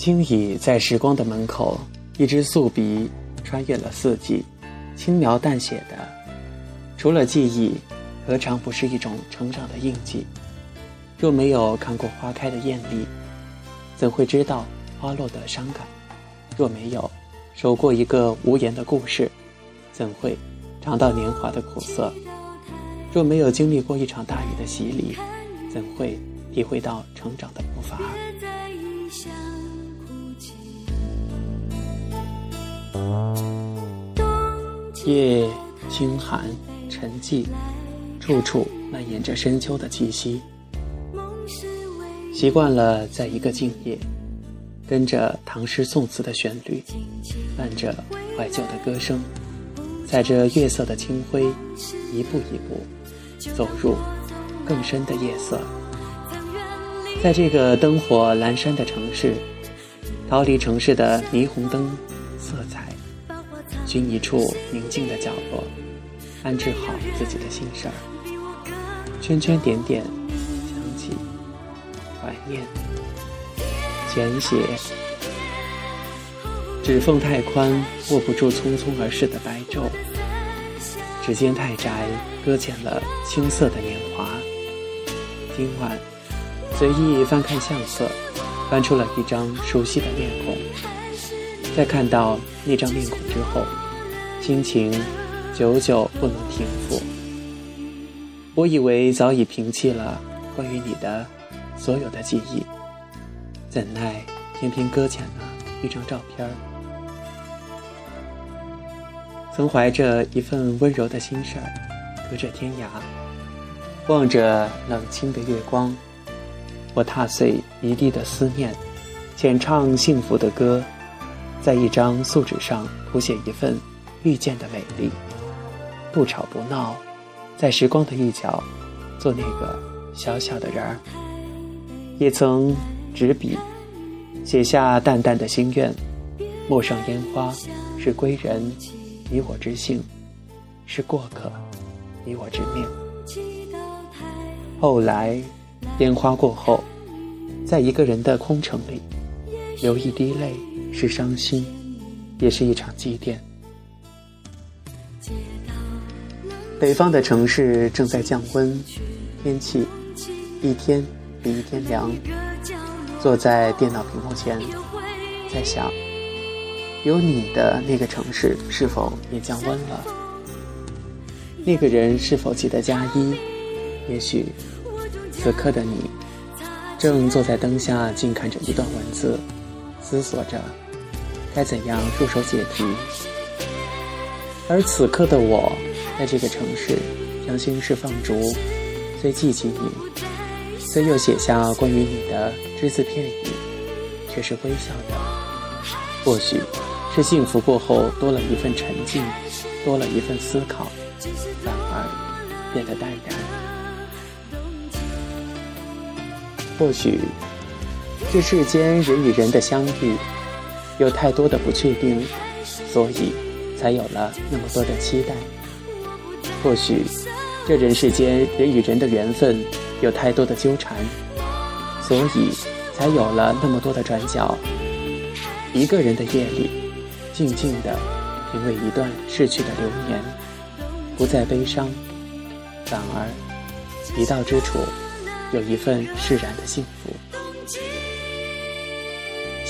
轻倚在时光的门口，一支素笔穿越了四季，轻描淡写的，除了记忆，何尝不是一种成长的印记？若没有看过花开的艳丽，怎会知道花落的伤感？若没有守过一个无言的故事，怎会尝到年华的苦涩？若没有经历过一场大雨的洗礼，怎会体会到成长的步伐？夜清寒沉寂，处处蔓延着深秋的气息。习惯了在一个静夜，跟着唐诗宋词的旋律，伴着怀旧的歌声，踩着月色的清辉，一步一步走入更深的夜色。在这个灯火阑珊的城市，逃离城市的霓虹灯。寻一处宁静的角落，安置好自己的心事儿。圈圈点点，想起，怀念。简写。指缝太宽，握不住匆匆而逝的白昼；指尖太窄，搁浅了青涩的年华。今晚，随意翻看相册，翻出了一张熟悉的面孔。在看到那张面孔之后。心情久久不能平复。我以为早已平息了关于你的所有的记忆，怎奈偏偏搁浅了一张照片。曾怀着一份温柔的心事儿，隔着天涯，望着冷清的月光，我踏碎一地的思念，浅唱幸福的歌，在一张素纸上谱写一份。遇见的美丽，不吵不闹，在时光的一角，做那个小小的人儿。也曾执笔写下淡淡的心愿：陌上烟花，是归人，你我之幸；是过客，你我之命。后来，烟花过后，在一个人的空城里，流一滴泪，是伤心，也是一场祭奠。北方的城市正在降温，天气一天比一天凉。坐在电脑屏幕前，在想，有你的那个城市是否也降温了？那个人是否记得加衣？也许，此刻的你，正坐在灯下静看着一段文字，思索着该怎样入手解题。而此刻的我。在这个城市，将心事放逐，虽记起你，虽又写下关于你的只字片语，却是微笑的。或许是幸福过后多了一份沉静，多了一份思考，反而变得淡然。或许这世间人与人的相遇，有太多的不确定，所以才有了那么多的期待。或许，这人世间人与人的缘分有太多的纠缠，所以才有了那么多的转角。一个人的夜里，静静的品味一段逝去的流年，不再悲伤，反而一到之处有一份释然的幸福。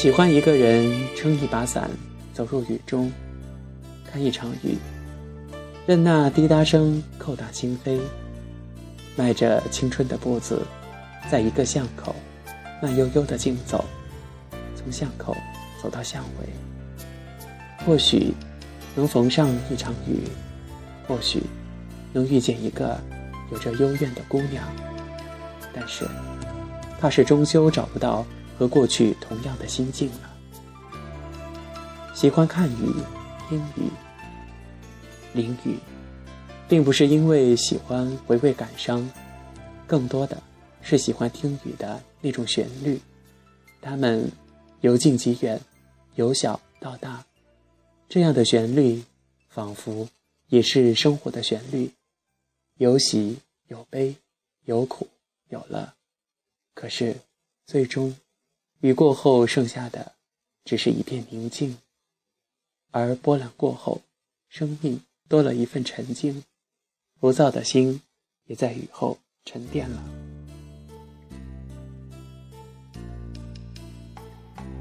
喜欢一个人撑一把伞，走入雨中，看一场雨。任那滴答声叩打心扉，迈着青春的步子，在一个巷口，慢悠悠的竞走，从巷口走到巷尾。或许能逢上一场雨，或许能遇见一个有着幽怨的姑娘，但是怕是终究找不到和过去同样的心境了。喜欢看雨，听雨。淋雨，并不是因为喜欢回味感伤，更多的是喜欢听雨的那种旋律。它们由近及远，由小到大，这样的旋律仿佛也是生活的旋律，有喜有悲，有苦有乐。可是，最终雨过后剩下的只是一片宁静，而波澜过后，生命多了一份沉静，浮躁的心也在雨后沉淀了。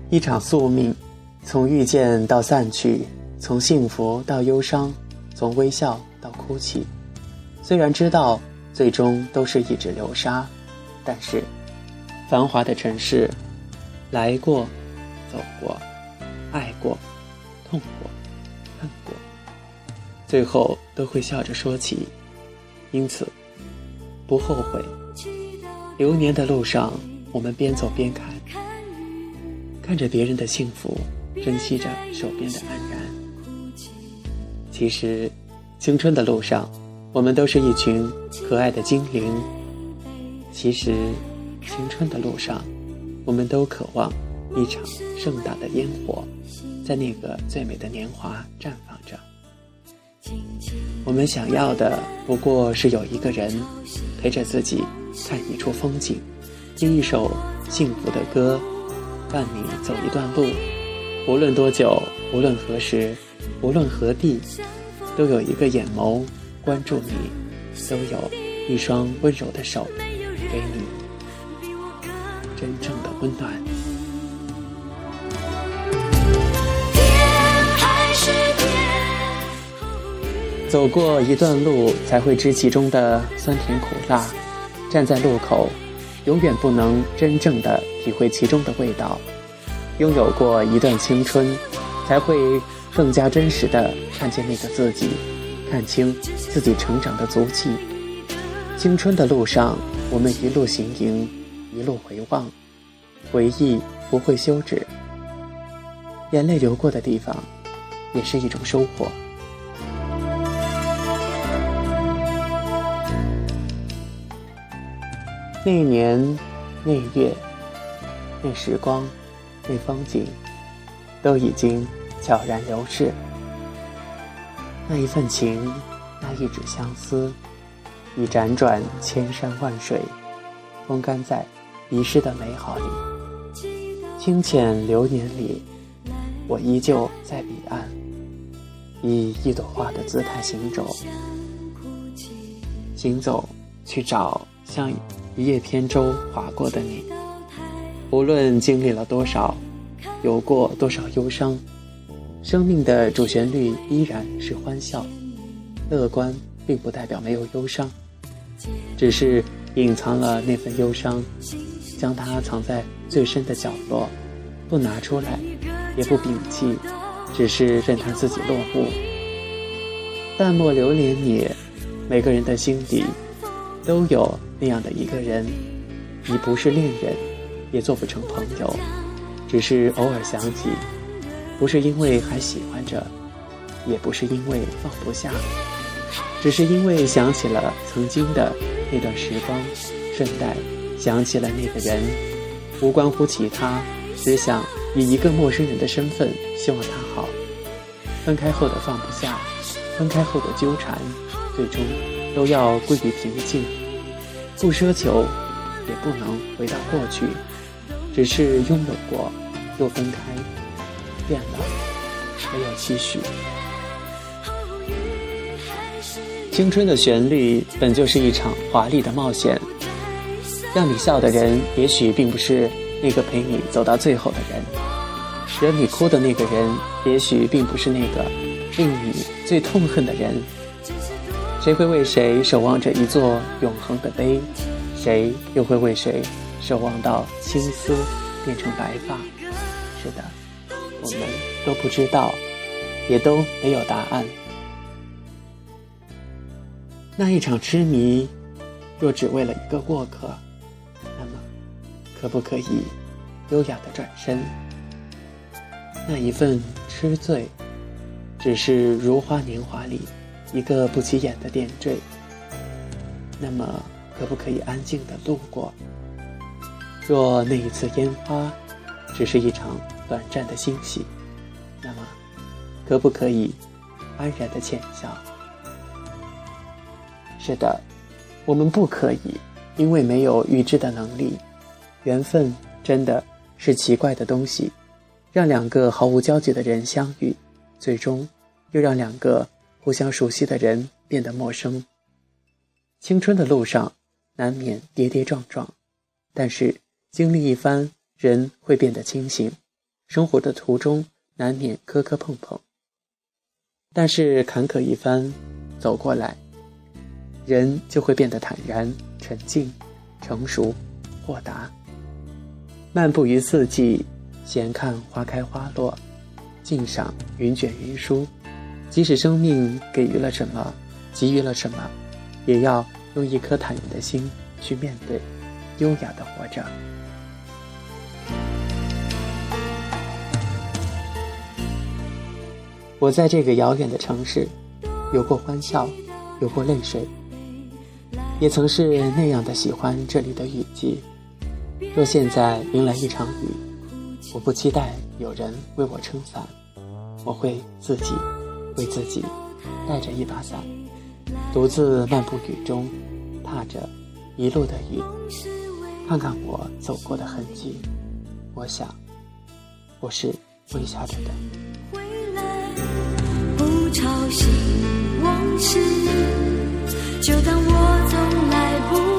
一场宿命，从遇见到散去，从幸福到忧伤，从微笑到哭泣。虽然知道最终都是一纸流沙，但是繁华的城市，来过，走过，爱过，痛过，恨过，最后都会笑着说起。因此，不后悔。流年的路上，我们边走边看。看着别人的幸福，珍惜着手边的安然。其实，青春的路上，我们都是一群可爱的精灵。其实，青春的路上，我们都渴望一场盛大的烟火，在那个最美的年华绽放着。我们想要的不过是有一个人陪着自己看一处风景，听一首幸福的歌。伴你走一段路，无论多久，无论何时，无论何地，都有一个眼眸关注你，都有一双温柔的手给你真正的温暖。走过一段路，才会知其中的酸甜苦辣。站在路口。永远不能真正的体会其中的味道。拥有过一段青春，才会更加真实的看见那个自己，看清自己成长的足迹。青春的路上，我们一路行迎，一路回望，回忆不会休止。眼泪流过的地方，也是一种收获。那一年，那一月，那时光，那风景，都已经悄然流逝。那一份情，那一纸相思，已辗转千山万水，风干在遗失的美好里。清浅流年里，我依旧在彼岸，以一朵花的姿态行走，行走去找像。一叶扁舟划过的你，无论经历了多少，有过多少忧伤，生命的主旋律依然是欢笑。乐观并不代表没有忧伤，只是隐藏了那份忧伤，将它藏在最深的角落，不拿出来，也不摒弃，只是任它自己落幕。淡漠流连你，每个人的心底都有。那样的一个人，你不是恋人，也做不成朋友，只是偶尔想起，不是因为还喜欢着，也不是因为放不下，只是因为想起了曾经的那段时光，顺带想起了那个人，无关乎其他，只想以一个陌生人的身份希望他好。分开后的放不下，分开后的纠缠，最终都要归于平静。不奢求，也不能回到过去，只是拥有过，又分开，变了，没有期许。青春的旋律本就是一场华丽的冒险，让你笑的人，也许并不是那个陪你走到最后的人；惹你哭的那个人，也许并不是那个令你最痛恨的人。谁会为谁守望着一座永恒的碑？谁又会为谁守望到青丝变成白发？是的，我们都不知道，也都没有答案。那一场痴迷，若只为了一个过客，可不可以优雅的转身？那一份痴醉，只是如花年华里。一个不起眼的点缀，那么可不可以安静的度过？若那一次烟花只是一场短暂的欣喜，那么可不可以安然的浅笑？是的，我们不可以，因为没有预知的能力。缘分真的是奇怪的东西，让两个毫无交集的人相遇，最终又让两个互相熟悉的人变得陌生。青春的路上难免跌跌撞撞，但是经历一番，人会变得清醒。生活的途中难免磕磕碰碰，但是坎坷一番走过来，人就会变得坦然、沉静、成熟、豁达。漫步于四季，闲看花开花落，静赏云卷云舒。即使生命给予了什么，给予了什么，也要用一颗坦然的心去面对，优雅的活着。我在这个遥远的城市，有过欢笑，有过泪水，也曾是那样的喜欢这里的雨季。若现在迎来一场雨，我不期待有人为我撑伞，我会自己为自己带着一把伞，独自漫步雨中，踏着一路的雨，看看我走过的痕迹，我想，我是微笑着的。不吵醒往事，就当我从来不。